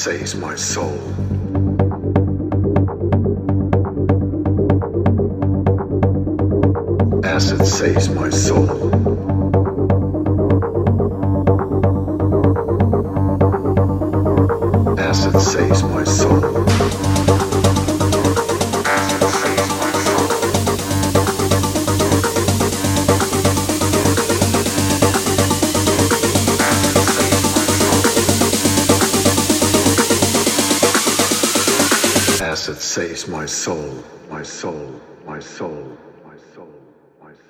Saves my soul.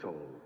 Soul.